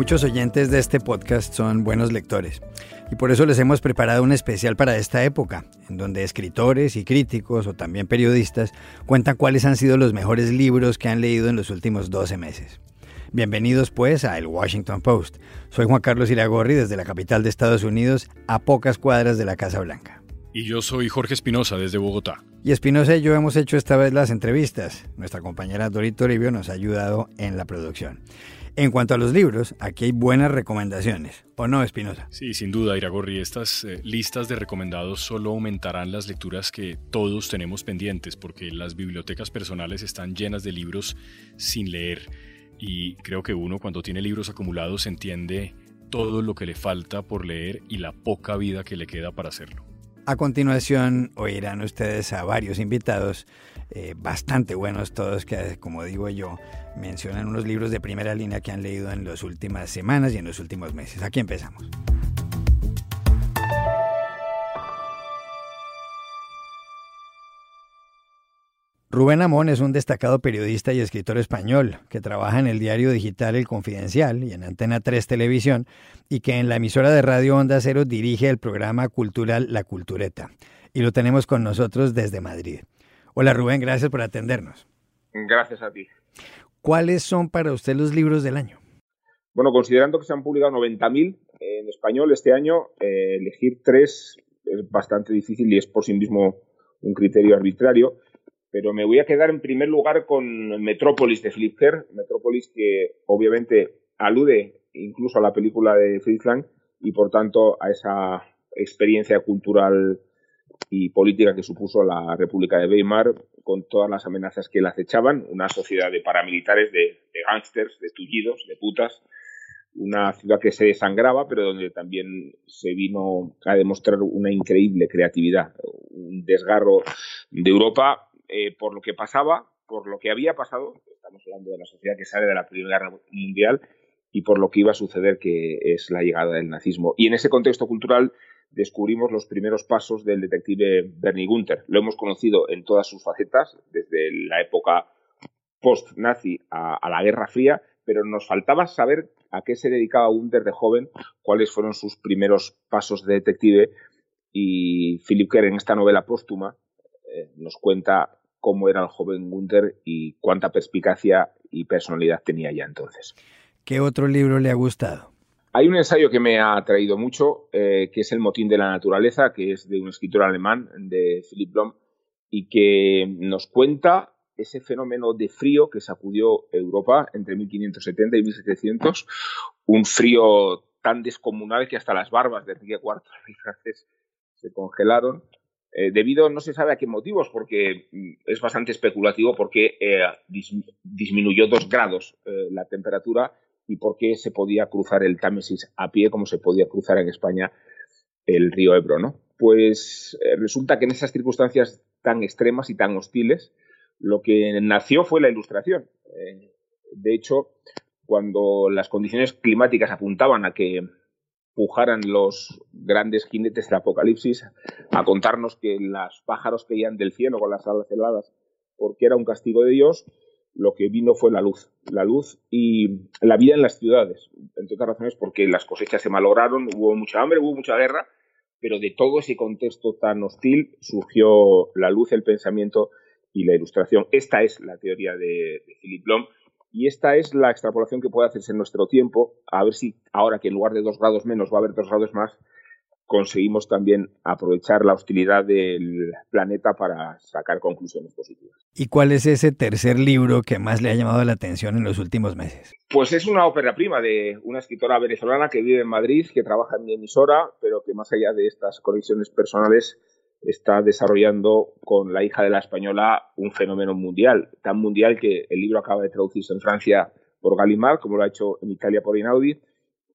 Muchos oyentes de este podcast son buenos lectores y por eso les hemos preparado un especial para esta época, en donde escritores y críticos o también periodistas cuentan cuáles han sido los mejores libros que han leído en los últimos 12 meses. Bienvenidos pues a El Washington Post. Soy Juan Carlos Iragorri desde la capital de Estados Unidos, a pocas cuadras de la Casa Blanca. Y yo soy Jorge Espinosa desde Bogotá. Y Espinosa y yo hemos hecho esta vez las entrevistas. Nuestra compañera Dorito Toribio nos ha ayudado en la producción. En cuanto a los libros, aquí hay buenas recomendaciones, ¿o no, Espinosa? Sí, sin duda, Iragorri. Estas eh, listas de recomendados solo aumentarán las lecturas que todos tenemos pendientes, porque las bibliotecas personales están llenas de libros sin leer. Y creo que uno cuando tiene libros acumulados entiende todo lo que le falta por leer y la poca vida que le queda para hacerlo. A continuación oirán ustedes a varios invitados, eh, bastante buenos todos, que como digo yo, mencionan unos libros de primera línea que han leído en las últimas semanas y en los últimos meses. Aquí empezamos. Rubén Amón es un destacado periodista y escritor español que trabaja en el diario digital El Confidencial y en Antena 3 Televisión y que en la emisora de Radio Onda Cero dirige el programa cultural La Cultureta. Y lo tenemos con nosotros desde Madrid. Hola Rubén, gracias por atendernos. Gracias a ti. ¿Cuáles son para usted los libros del año? Bueno, considerando que se han publicado 90.000 en español este año, eh, elegir tres es bastante difícil y es por sí mismo un criterio arbitrario pero me voy a quedar en primer lugar con Metrópolis de Philip Kerr, Metrópolis que obviamente alude incluso a la película de Fritz Lang y por tanto a esa experiencia cultural y política que supuso la República de Weimar con todas las amenazas que la acechaban, una sociedad de paramilitares, de, de gángsters, de tullidos, de putas, una ciudad que se desangraba, pero donde también se vino a demostrar una increíble creatividad, un desgarro de Europa eh, por lo que pasaba, por lo que había pasado, estamos hablando de la sociedad que sale de la Primera Guerra Mundial, y por lo que iba a suceder, que es la llegada del nazismo. Y en ese contexto cultural descubrimos los primeros pasos del detective Bernie Gunther. Lo hemos conocido en todas sus facetas, desde la época post-nazi a, a, la Guerra Fría, pero nos faltaba saber a qué se dedicaba Gunther de joven, cuáles fueron sus primeros pasos de detective. Y Philip Kerr, en esta novela póstuma, eh, nos cuenta cómo era el joven Gunther y cuánta perspicacia y personalidad tenía ya entonces. ¿Qué otro libro le ha gustado? Hay un ensayo que me ha atraído mucho, eh, que es El motín de la naturaleza, que es de un escritor alemán, de Philipp Blom, y que nos cuenta ese fenómeno de frío que sacudió Europa entre 1570 y 1700, un frío tan descomunal que hasta las barbas de Enrique IV francés se congelaron eh, debido no se sabe a qué motivos, porque mm, es bastante especulativo porque eh, disminuyó dos grados eh, la temperatura y por qué se podía cruzar el Támesis a pie como se podía cruzar en España el río Ebro, ¿no? Pues resulta que en esas circunstancias tan extremas y tan hostiles, lo que nació fue la ilustración. de hecho, cuando las condiciones climáticas apuntaban a que pujaran los grandes jinetes del apocalipsis a contarnos que los pájaros caían del cielo con las alas heladas porque era un castigo de Dios, lo que vino fue la luz, la luz y la vida en las ciudades, entre otras razones porque las cosechas se malograron, hubo mucha hambre, hubo mucha guerra, pero de todo ese contexto tan hostil surgió la luz, el pensamiento y la ilustración. Esta es la teoría de, de Philip Blom y esta es la extrapolación que puede hacerse en nuestro tiempo, a ver si ahora que en lugar de dos grados menos va a haber dos grados más, conseguimos también aprovechar la hostilidad del planeta para sacar conclusiones positivas. ¿Y cuál es ese tercer libro que más le ha llamado la atención en los últimos meses? Pues es una ópera prima de una escritora venezolana que vive en Madrid, que trabaja en mi emisora, pero que más allá de estas conexiones personales está desarrollando con la hija de la española un fenómeno mundial, tan mundial que el libro acaba de traducirse en Francia por Gallimard, como lo ha hecho en Italia por Inaudi,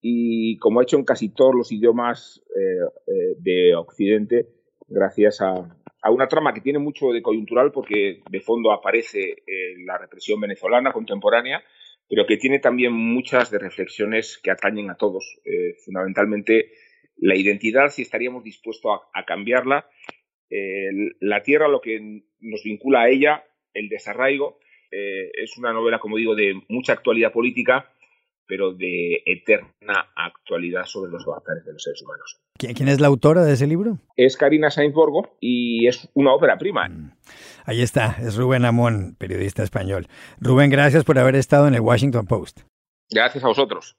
y como ha hecho en casi todos los idiomas eh, eh, de Occidente, gracias a, una trama que tiene mucho de coyuntural porque de fondo aparece eh, la represión venezolana contemporánea, pero que tiene también muchas de reflexiones que atañen a todos, fundamentalmente la identidad, si estaríamos dispuestos a cambiarla la tierra, lo que nos vincula a ella, el desarraigo. Eh, es una novela, como digo, de mucha actualidad política, pero de eterna actualidad sobre los avatares de los seres humanos. ¿Quién es la autora de ese libro? Es Karina Sainz-Borgo y es una ópera prima. Mm. Ahí está, es Rubén Amón, periodista español. Rubén, gracias por haber estado en el Washington Post. Gracias a vosotros.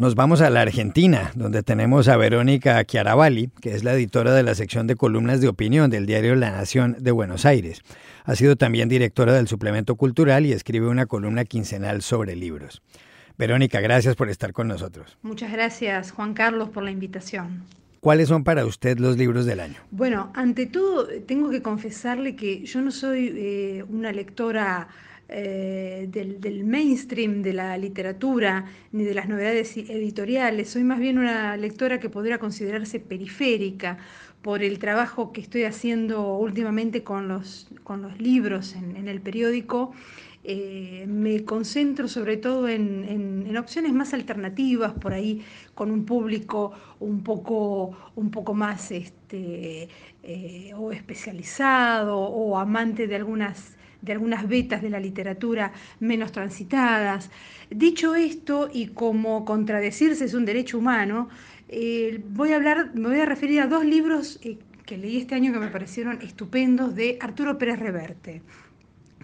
Nos vamos a la Argentina, donde tenemos a Verónica Chiaravalli, que es la editora de la sección de columnas de opinión del diario La Nación de Buenos Aires. Ha sido también directora del suplemento cultural y escribe una columna quincenal sobre libros. Verónica, gracias por estar con nosotros. Muchas gracias, Juan Carlos, por la invitación. ¿Cuáles son para usted los libros del año? Bueno, ante todo, tengo que confesarle que yo no soy eh, una lectora eh, del, mainstream de la literatura ni de las novedades editoriales. Soy más bien una lectora que podría considerarse periférica por el trabajo que estoy haciendo últimamente con los, con los libros en, el periódico. Eh, me concentro sobre todo en, opciones más alternativas, por ahí con un público un poco, un poco más este, eh, o especializado o amante de algunas de algunas vetas de la literatura menos transitadas. Dicho esto, y como contradecirse es un derecho humano, eh, voy a hablar, me voy a referir a dos libros eh, que leí este año que me parecieron estupendos de Arturo Pérez Reverte.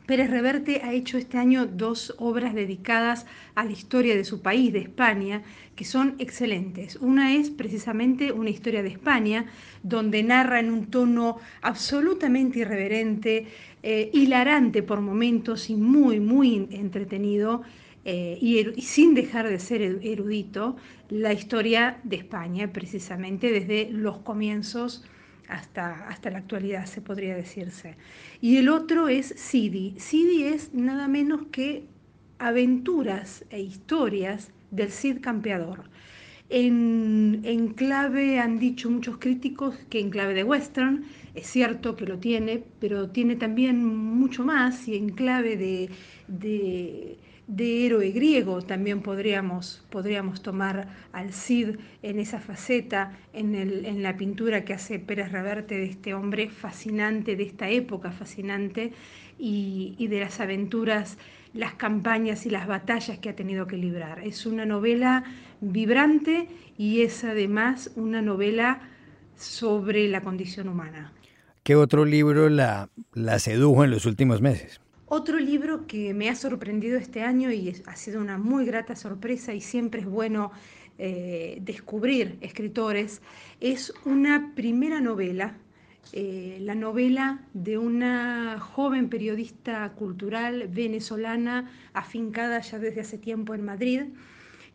Pérez Reverte ha hecho este año dos obras dedicadas a la historia de su país, de España, que son excelentes. Una es precisamente una historia de España, donde narra en un tono absolutamente irreverente, eh, hilarante por momentos y muy, muy entretenido, eh, y, y, sin dejar de ser erudito, la historia de España, precisamente desde los comienzos hasta, hasta la actualidad, se podría decirse. Y el otro es Sidi. Sidi es nada menos que aventuras e historias del Cid campeador. En, en, clave, han dicho muchos críticos que en clave de western, es cierto que lo tiene, pero tiene también mucho más y en clave de, de de héroe griego, también podríamos, podríamos tomar al Cid en esa faceta, en, el, en, la pintura que hace Pérez Reverte de este hombre fascinante, de esta época fascinante, y, y de las aventuras, las campañas y las batallas que ha tenido que librar. Es una novela vibrante y es además una novela sobre la condición humana. ¿Qué otro libro la, la sedujo en los últimos meses? Otro libro que me ha sorprendido este año y ha sido una muy grata sorpresa y siempre es bueno eh, descubrir escritores es una primera novela, eh, la novela de una joven periodista cultural venezolana afincada ya desde hace tiempo en Madrid,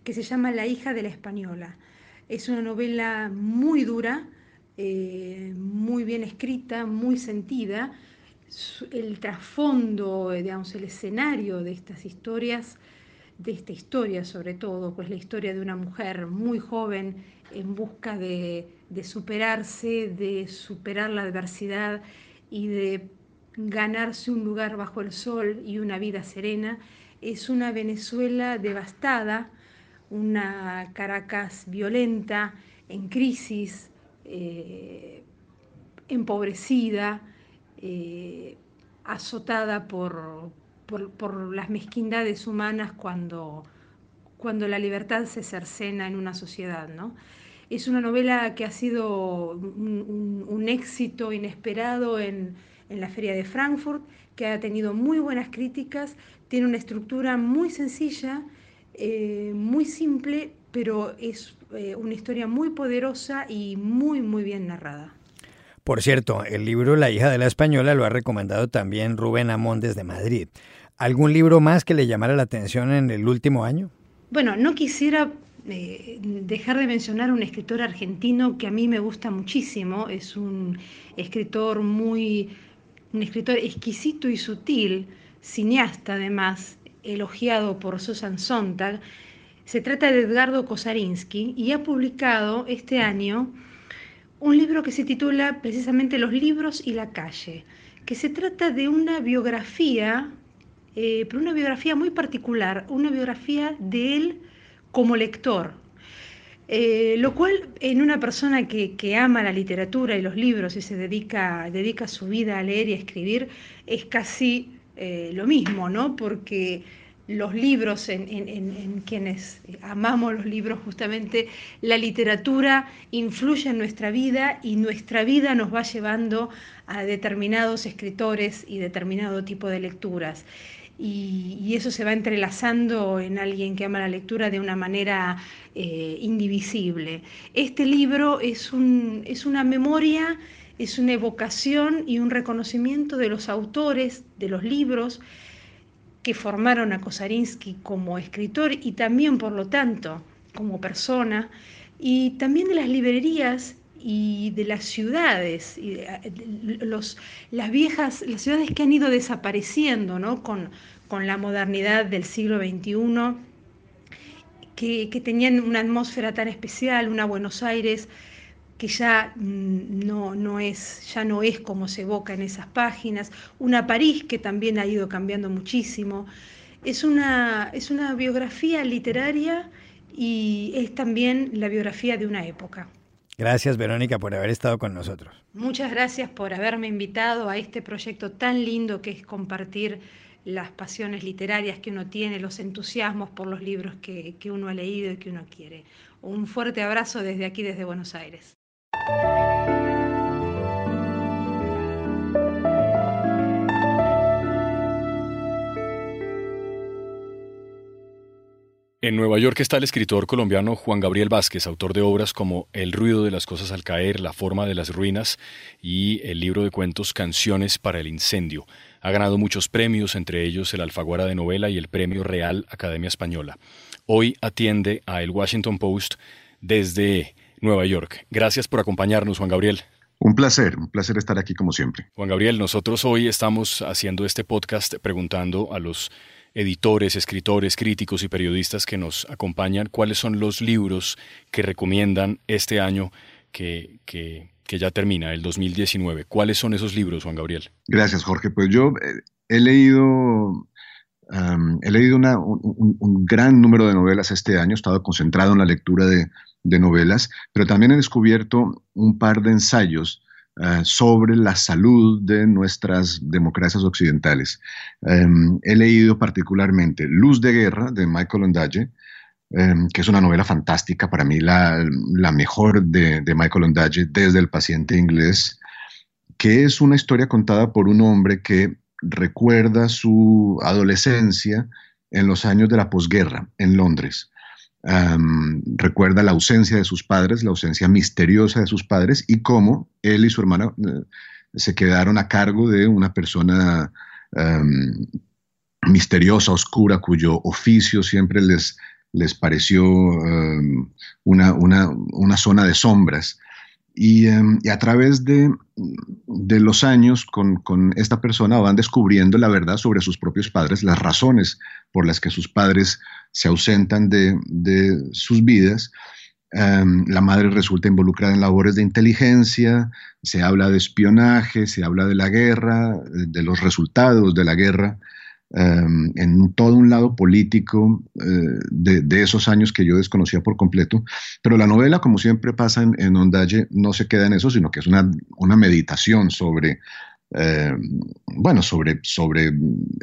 que se llama La hija de la española. Es una novela muy dura, eh, muy bien escrita, muy sentida, el trasfondo, digamos, el escenario de estas historias, de esta historia sobre todo, pues la historia de una mujer muy joven en busca de, superarse, de superar la adversidad y de ganarse un lugar bajo el sol y una vida serena, es una Venezuela devastada, una Caracas violenta, en crisis, eh, empobrecida, eh, azotada por, por, las mezquindades humanas cuando, cuando la libertad se cercena en una sociedad. ¿no? Es una novela que ha sido un, éxito inesperado en, en, la Feria de Frankfurt, que ha tenido muy buenas críticas, tiene una estructura muy sencilla, eh, muy simple, pero es eh, una historia muy poderosa y muy, muy bien narrada. Por cierto, el libro La hija de la española lo ha recomendado también Rubén Amón desde Madrid. ¿Algún libro más que le llamara la atención en el último año? Bueno, no quisiera eh, dejar de mencionar un escritor argentino que a mí me gusta muchísimo. Es un escritor muy, un escritor exquisito y sutil, cineasta además, elogiado por Susan Sontag. Se trata de Edgardo Kosarinsky y ha publicado este año un libro que se titula precisamente Los libros y la calle, que se trata de una biografía, eh, pero una biografía muy particular, una biografía de él como lector. Eh, lo cual en una persona que, ama la literatura y los libros y se dedica, dedica su vida a leer y a escribir, es casi eh, lo mismo, ¿no? Porque los libros, en, quienes amamos los libros, justamente la literatura influye en nuestra vida y nuestra vida nos va llevando a determinados escritores y determinado tipo de lecturas. Y, eso se va entrelazando en alguien que ama la lectura de una manera eh, indivisible. Este libro es, un, es una memoria, es una evocación y un reconocimiento de los autores de los libros, que formaron a Kosarinsky como escritor y también, por lo tanto, como persona, y también de las librerías y de las ciudades, y los, las viejas, las ciudades que han ido desapareciendo ¿no? con, con la modernidad del siglo XXI, que, que tenían una atmósfera tan especial, una Buenos Aires que ya mm, no, no, es, ya no es como se evoca en esas páginas, una París que también ha ido cambiando muchísimo. Es una, es una biografía literaria y es también la biografía de una época. Gracias Verónica por haber estado con nosotros. Muchas gracias por haberme invitado a este proyecto tan lindo que es compartir las pasiones literarias que uno tiene, los entusiasmos por los libros que, que uno ha leído y que uno quiere. Un fuerte abrazo desde aquí, desde Buenos Aires. En Nueva York está el escritor colombiano Juan Gabriel Vázquez, autor de obras como El ruido de las cosas al caer, La forma de las ruinas y el libro de cuentos Canciones para el incendio. Ha ganado muchos premios, entre ellos el Alfaguara de Novela y el Premio Real Academia Española. Hoy atiende a El Washington Post desde Nueva York. Gracias por acompañarnos, Juan Gabriel. Un placer, un placer estar aquí como siempre. Juan Gabriel, nosotros hoy estamos haciendo este podcast preguntando a los editores, escritores, críticos y periodistas que nos acompañan cuáles son los libros que recomiendan este año que, que, ya termina, el 2019. ¿Cuáles son esos libros, Juan Gabriel? Gracias, Jorge. Pues yo eh, he leído he leído un, gran número de novelas este año, he estado concentrado en la lectura de, novelas, pero también he descubierto un par de ensayos eh, sobre la salud de nuestras democracias occidentales. Em, he leído particularmente Luz de Guerra de Michael Ondaatje, em, que es una novela fantástica, para mí la, mejor de, de Michael Ondaatje desde El paciente inglés, que es una historia contada por un hombre que recuerda su adolescencia en los años de la posguerra en Londres. recuerda la ausencia de sus padres, la ausencia misteriosa de sus padres y cómo él y su hermana eh, se quedaron a cargo de una persona misteriosa, oscura, cuyo oficio siempre les, les pareció una, una, zona de sombras. Y, a través de, los años con, esta persona van descubriendo la verdad sobre sus propios padres, las razones por las que sus padres se ausentan de, sus vidas. Em, la madre resulta involucrada en labores de inteligencia, se habla de espionaje, se habla de la guerra, de los resultados de la guerra. Em, en todo un lado político eh, de, esos años que yo desconocía por completo. Pero la novela, como siempre pasa en, en Ondaye, no se queda en eso, sino que es una, una meditación sobre, em, bueno, sobre, sobre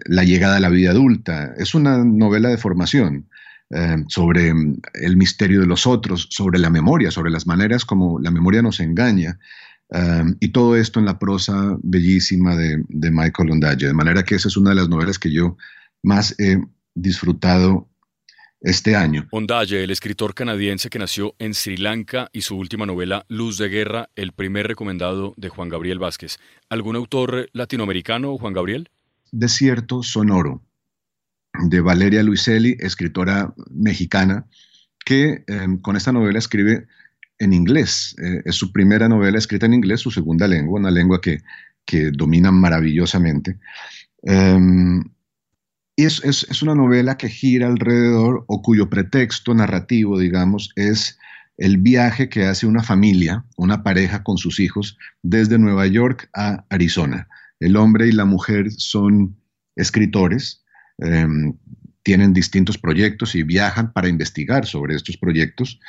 la llegada a la vida adulta. Es una novela de formación. Em, sobre el misterio de los otros, sobre la memoria, sobre las maneras como la memoria nos engaña, y todo esto en la prosa bellísima de, Michael Ondaatje. De manera que esa es una de las novelas que yo más he disfrutado este año. Ondaatje, el escritor canadiense que nació en Sri Lanka y su última novela Luz de Guerra, el primer recomendado de Juan Gabriel Vázquez. ¿Algún autor latinoamericano, Juan Gabriel? Desierto Sonoro, de Valeria Luiselli, escritora mexicana, que em, con esta novela escribe en inglés. Eh, es su primera novela escrita en inglés, su segunda lengua, una lengua que, domina maravillosamente. Em, y es, una novela que gira alrededor, o cuyo pretexto narrativo, digamos, es el viaje que hace una familia, una pareja con sus hijos, desde Nueva York a Arizona. El hombre y la mujer son escritores, em, tienen distintos proyectos y viajan para investigar sobre estos proyectos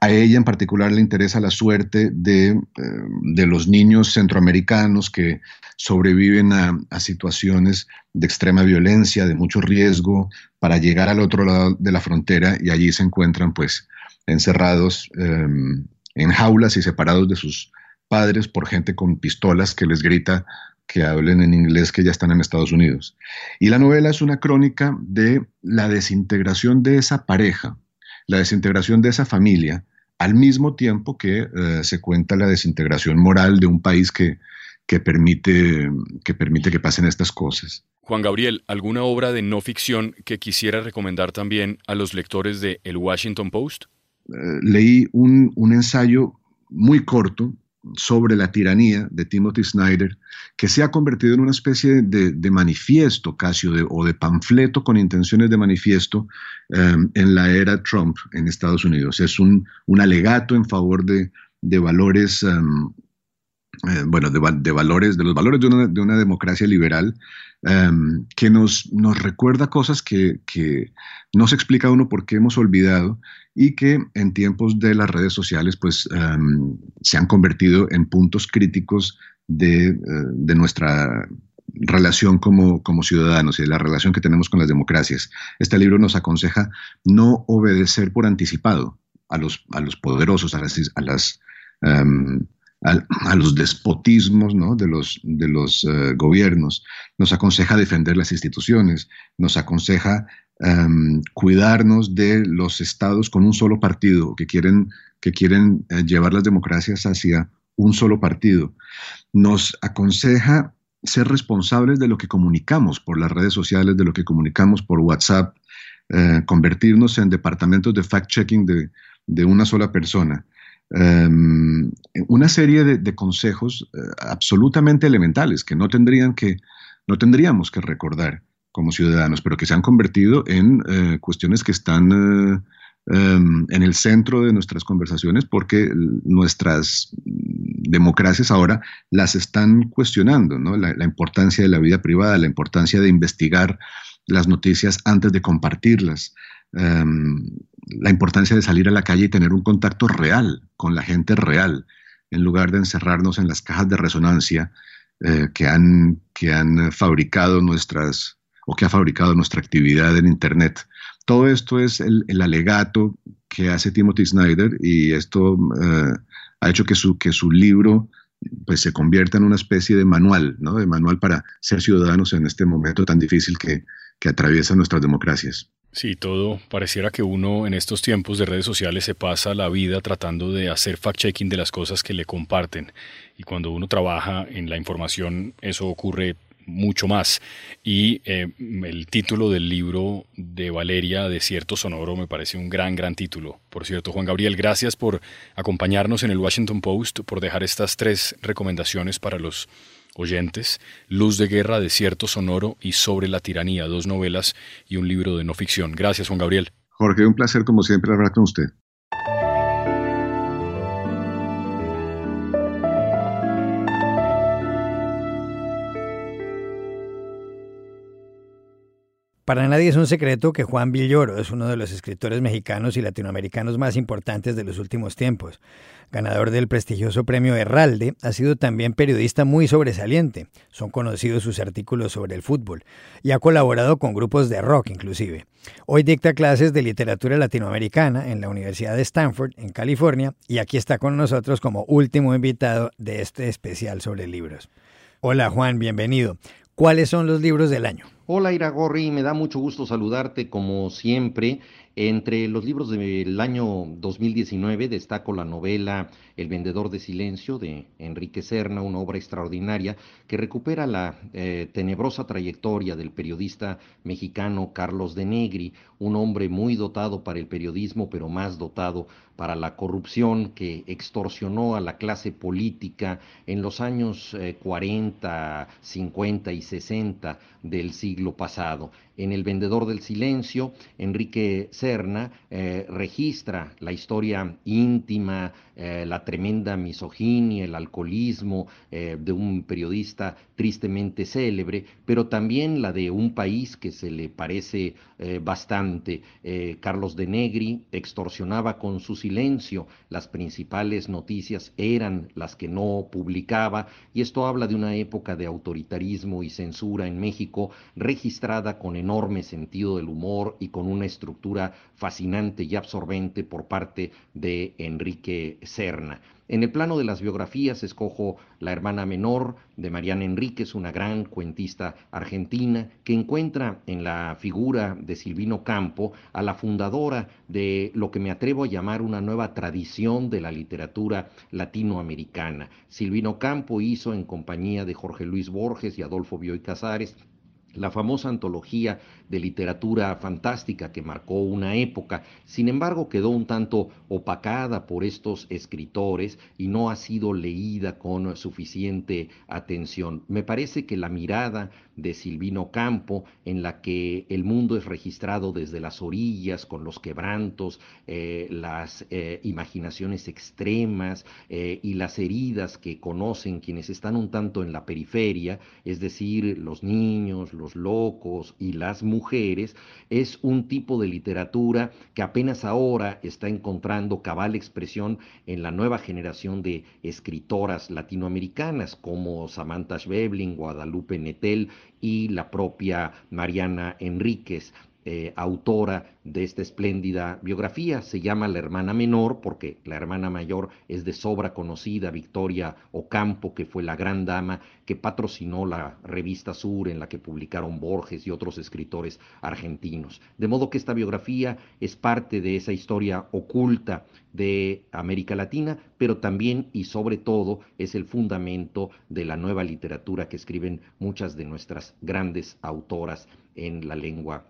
a ella en particular le interesa la suerte de, eh, de los niños centroamericanos que sobreviven a, situaciones de extrema violencia, de mucho riesgo, para llegar al otro lado de la frontera y allí se encuentran pues encerrados em, en jaulas y separados de sus padres por gente con pistolas que les grita que hablen en inglés que ya están en Estados Unidos. Y la novela es una crónica de la desintegración de esa pareja, la desintegración de esa familia, al mismo tiempo que eh, se cuenta la desintegración moral de un país que, que, permite, que permite que pasen estas cosas. Juan Gabriel, ¿alguna obra de no ficción que quisiera recomendar también a los lectores de El Washington Post? Eh, leí un, un ensayo muy corto sobre la tiranía de Timothy Snyder, que se ha convertido en una especie de, manifiesto casi o de, panfleto con intenciones de manifiesto em, en la era Trump en Estados Unidos. Es un, alegato en favor de, valores, em, eh, bueno, de, valores, de los valores de una, democracia liberal em, que nos, nos recuerda cosas que, que no se explica uno por qué hemos olvidado y que en tiempos de las redes sociales pues em, se han convertido en puntos críticos de, eh, de nuestra relación como, como, ciudadanos y de la relación que tenemos con las democracias. Este libro nos aconseja no obedecer por anticipado a los, a los poderosos, a las, a, las, em, a, los despotismos ¿no? de los, de los eh, gobiernos, nos aconseja defender las instituciones, nos aconseja Em, cuidarnos de los estados con un solo partido, que quieren, que quieren eh, llevar las democracias hacia un solo partido. Nos aconseja ser responsables de lo que comunicamos por las redes sociales, de lo que comunicamos por WhatsApp, eh, convertirnos en departamentos de fact-checking de, una sola persona. Em, una serie de, consejos eh, absolutamente elementales que no, tendrían que no tendríamos que recordar como ciudadanos, pero que se han convertido en eh, cuestiones que están em, en el centro de nuestras conversaciones porque nuestras democracias ahora las están cuestionando, ¿no? la, importancia de la vida privada, la importancia de investigar las noticias antes de compartirlas, em, la importancia de salir a la calle y tener un contacto real con la gente real, en lugar de encerrarnos en las cajas de resonancia eh, que, han, que han fabricado nuestras o que ha fabricado nuestra actividad en Internet. Todo esto es el, alegato que hace Timothy Snyder y esto eh, ha hecho que su, que su libro pues, se convierta en una especie de manual, ¿no? de manual para ser ciudadanos en este momento tan difícil que, que atraviesa nuestras democracias. Sí, todo pareciera que uno en estos tiempos de redes sociales se pasa la vida tratando de hacer fact-checking de las cosas que le comparten. Y cuando uno trabaja en la información, eso ocurre mucho más. Y eh, el título del libro de Valeria, Desierto Sonoro, me parece un gran, gran título. Por cierto, Juan Gabriel, gracias por acompañarnos en el Washington Post, por dejar estas tres recomendaciones para los oyentes. Luz de Guerra, Desierto Sonoro y Sobre la Tiranía, dos novelas y un libro de no ficción. Gracias, Juan Gabriel. Jorge, un placer como siempre hablar con usted. Para nadie es un secreto que Juan Villoro es uno de los escritores mexicanos y latinoamericanos más importantes de los últimos tiempos. Ganador del prestigioso premio Herralde, ha sido también periodista muy sobresaliente. Son conocidos sus artículos sobre el fútbol y ha colaborado con grupos de rock inclusive. Hoy dicta clases de literatura latinoamericana en la Universidad de Stanford, en California, y aquí está con nosotros como último invitado de este especial sobre libros. Hola Juan, bienvenido. ¿Cuáles son los libros del año? Hola Iragorri, me da mucho gusto saludarte como siempre. Entre los libros del año 2019 destaco la novela El vendedor de silencio de Enrique Serna, una obra extraordinaria que recupera la eh, tenebrosa trayectoria del periodista mexicano Carlos de Negri, un hombre muy dotado para el periodismo, pero más dotado para la corrupción que extorsionó a la clase política en los años 40, eh, 50 y 60 del siglo pasado. En El vendedor del silencio, Enrique Serna eh, registra la historia íntima, eh, la tremenda misoginia, el alcoholismo de un periodista tristemente célebre, pero también la de un país que se le parece bastante. Carlos de Negri extorsionaba con su silencio, las principales noticias eran las que no publicaba, y esto habla de una época de autoritarismo y censura en México registrada con enorme sentido del humor y con una estructura fascinante y absorbente por parte de Enrique Serna. En el plano de las biografías escojo La hermana menor de Mariana Enríquez, una gran cuentista argentina, que encuentra en la figura de Silvino Campo a la fundadora de lo que me atrevo a llamar una nueva tradición de la literatura latinoamericana. Silvino Campo hizo en compañía de Jorge Luis Borges y Adolfo Bioy Casares la famosa antología de literatura fantástica que marcó una época, sin embargo quedó un tanto opacada por estos escritores y no ha sido leída con suficiente atención. Me parece que la mirada de Silvino Campo, en la que el mundo es registrado desde las orillas, con los quebrantos, eh, las eh, imaginaciones extremas eh, y las heridas que conocen quienes están un tanto en la periferia, es decir, los niños, los locos y las mujeres, es un tipo de literatura que apenas ahora está encontrando cabal expresión en la nueva generación de escritoras latinoamericanas como Samantha Schweblin, Guadalupe Netel y la propia Mariana Enríquez. Eh, autora de esta espléndida biografía. Se llama La hermana menor porque la hermana mayor es de sobra conocida, Victoria Ocampo, que fue la gran dama que patrocinó la revista Sur en la que publicaron Borges y otros escritores argentinos. De modo que esta biografía es parte de esa historia oculta de América Latina, pero también y sobre todo es el fundamento de la nueva literatura que escriben muchas de nuestras grandes autoras en la lengua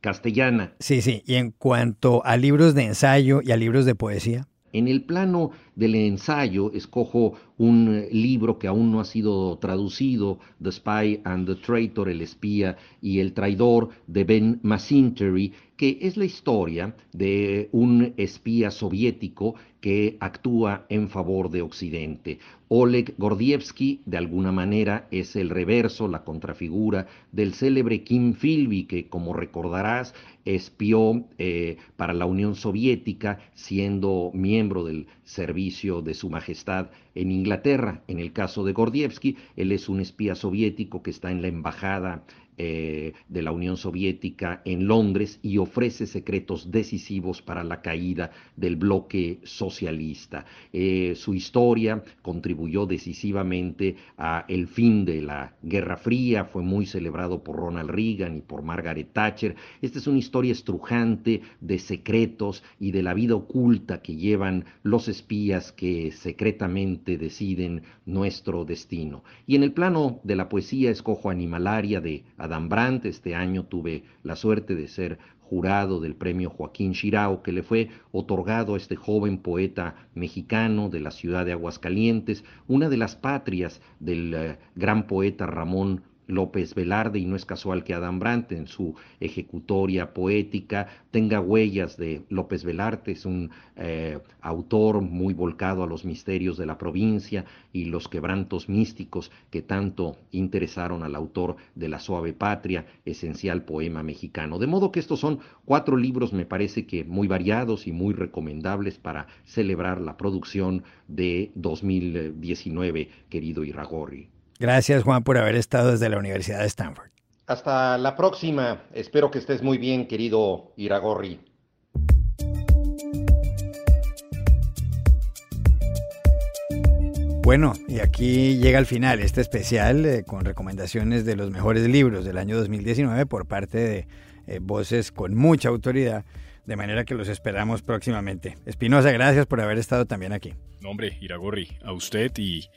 castellana. Sí, sí. Y en cuanto a libros de ensayo y a libros de poesía. En el plano del ensayo, escojo un libro que aún no ha sido traducido, The Spy and the Traitor, El espía y el traidor, de Ben Masintery, que es la historia de un espía soviético que actúa en favor de Occidente. Oleg Gordievsky, de alguna manera, es el reverso, la contrafigura del célebre Kim Philby, que, como recordarás, espió eh, para la Unión Soviética, siendo miembro del servicio de Su Majestad en Inglaterra. En el caso de Gordievsky, él es un espía soviético que está en la embajada eh, de la Unión Soviética en Londres y ofrece secretos decisivos para la caída del bloque socialista. Eh, su historia contribuyó decisivamente a el fin de la Guerra Fría, fue muy celebrado por Ronald Reagan y por Margaret Thatcher. Esta es una historia estrujante de secretos y de la vida oculta que llevan los espías que secretamente deciden nuestro destino. Y en el plano de la poesía escojo Animalaria de Este año tuve la suerte de ser jurado del premio Joaquín Chirao, que le fue otorgado a este joven poeta mexicano de la ciudad de Aguascalientes, una de las patrias del eh, gran poeta Ramón López Velarde, y no es casual que Adam Brandt en su ejecutoria poética tenga huellas de López Velarde, es un eh, autor muy volcado a los misterios de la provincia y los quebrantos místicos que tanto interesaron al autor de La Suave Patria, esencial poema mexicano. De modo que estos son cuatro libros, me parece que muy variados y muy recomendables para celebrar la producción de 2019, querido Iragorri. Gracias Juan por haber estado desde la Universidad de Stanford. Hasta la próxima. Espero que estés muy bien, querido Iragorri. Bueno, y aquí llega al final este especial eh, con recomendaciones de los mejores libros del año 2019 por parte de eh, voces con mucha autoridad, de manera que los esperamos próximamente. Espinosa, gracias por haber estado también aquí. No, hombre, Iragorri, a usted y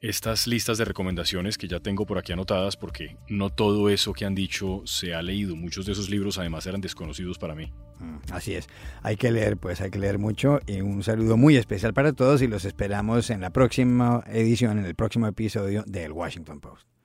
estas listas de recomendaciones que ya tengo por aquí anotadas porque no todo eso que han dicho se ha leído. Muchos de esos libros además eran desconocidos para mí. Mm, así es. Hay que leer, pues hay que leer mucho. Y un saludo muy especial para todos y los esperamos en la próxima edición, en el próximo episodio del Washington Post.